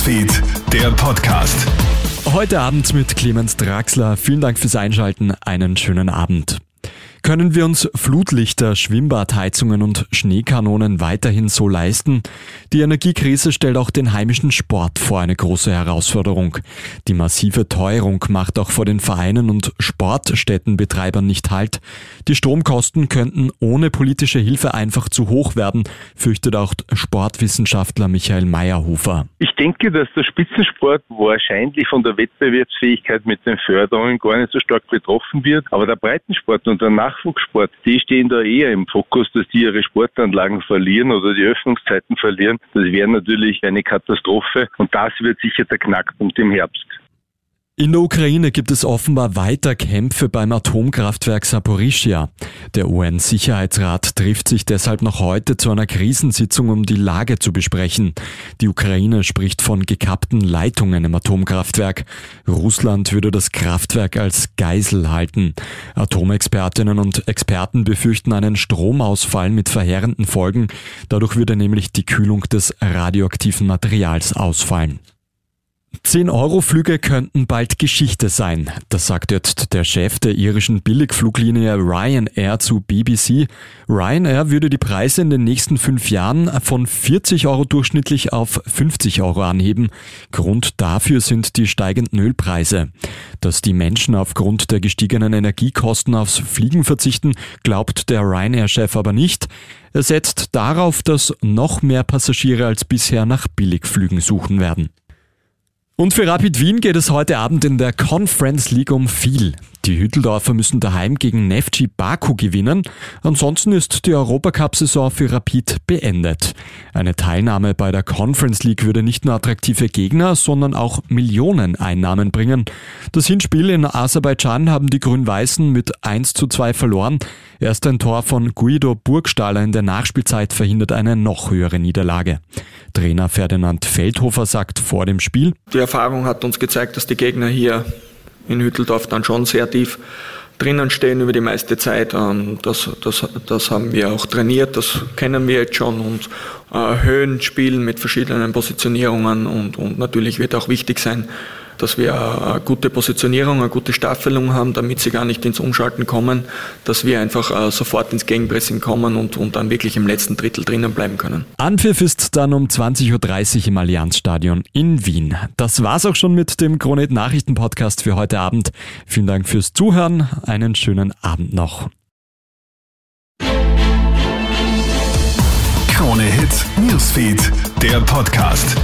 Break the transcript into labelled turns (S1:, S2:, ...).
S1: Newsfeed, der Podcast.
S2: Heute Abend mit Clemens Draxler. Vielen Dank fürs Einschalten. Einen schönen Abend. Können wir uns Flutlichter, Schwimmbadheizungen und Schneekanonen weiterhin so leisten? Die Energiekrise stellt auch den heimischen Sport vor eine große Herausforderung. Die massive Teuerung macht auch vor den Vereinen und Sportstättenbetreibern nicht Halt. Die Stromkosten könnten ohne politische Hilfe einfach zu hoch werden, fürchtet auch Sportwissenschaftler Michael Meyerhofer.
S3: Ich denke, dass der Spitzensport wahrscheinlich von der Wettbewerbsfähigkeit mit den Förderungen gar nicht so stark betroffen wird, aber der Breitensport und der Nachwuchssport, die stehen da eher im Fokus, dass die ihre Sportanlagen verlieren oder die Öffnungszeiten verlieren. Das wäre natürlich eine Katastrophe und das wird sicher der Knackpunkt im Herbst.
S2: In der Ukraine gibt es offenbar weiter Kämpfe beim Atomkraftwerk Saporischia. Der UN-Sicherheitsrat trifft sich deshalb noch heute zu einer Krisensitzung, um die Lage zu besprechen. Die Ukraine spricht von gekappten Leitungen im Atomkraftwerk. Russland würde das Kraftwerk als Geisel halten. Atomexpertinnen und Experten befürchten einen Stromausfall mit verheerenden Folgen. Dadurch würde nämlich die Kühlung des radioaktiven Materials ausfallen. 10-Euro-Flüge könnten bald Geschichte sein. Das sagt jetzt der Chef der irischen Billigfluglinie Ryanair zu BBC. Ryanair würde die Preise in den nächsten fünf Jahren von 40 Euro durchschnittlich auf 50 Euro anheben. Grund dafür sind die steigenden Ölpreise. Dass die Menschen aufgrund der gestiegenen Energiekosten aufs Fliegen verzichten, glaubt der Ryanair-Chef aber nicht. Er setzt darauf, dass noch mehr Passagiere als bisher nach Billigflügen suchen werden. Und für Rapid Wien geht es heute Abend in der Conference League um viel. Die Hütteldorfer müssen daheim gegen Nefci Baku gewinnen. Ansonsten ist die Europacup-Saison für Rapid beendet. Eine Teilnahme bei der Conference League würde nicht nur attraktive Gegner, sondern auch Millionen Einnahmen bringen. Das Hinspiel in Aserbaidschan haben die Grün-Weißen mit 1 zu 2 verloren. Erst ein Tor von Guido Burgstaller in der Nachspielzeit verhindert eine noch höhere Niederlage. Trainer Ferdinand Feldhofer sagt vor dem Spiel,
S4: Die Erfahrung hat uns gezeigt, dass die Gegner hier in Hütteldorf dann schon sehr tief drinnen stehen über die meiste Zeit. Ähm, das, das, das haben wir auch trainiert, das kennen wir jetzt schon und äh, Höhen spielen mit verschiedenen Positionierungen und, und natürlich wird auch wichtig sein, dass wir eine gute Positionierung, eine gute Staffelung haben, damit sie gar nicht ins Umschalten kommen, dass wir einfach äh, sofort ins Gegenpressing kommen und, und dann wirklich im letzten Drittel drinnen bleiben können.
S2: Anpfiff ist dann um 20.30 Uhr im Allianzstadion in Wien. Das war's auch schon mit dem Kronet Nachrichten Podcast für heute Abend. Vielen Dank fürs Zuhören. Einen schönen Abend noch.
S1: Krone Hits, Newsfeed, der Podcast.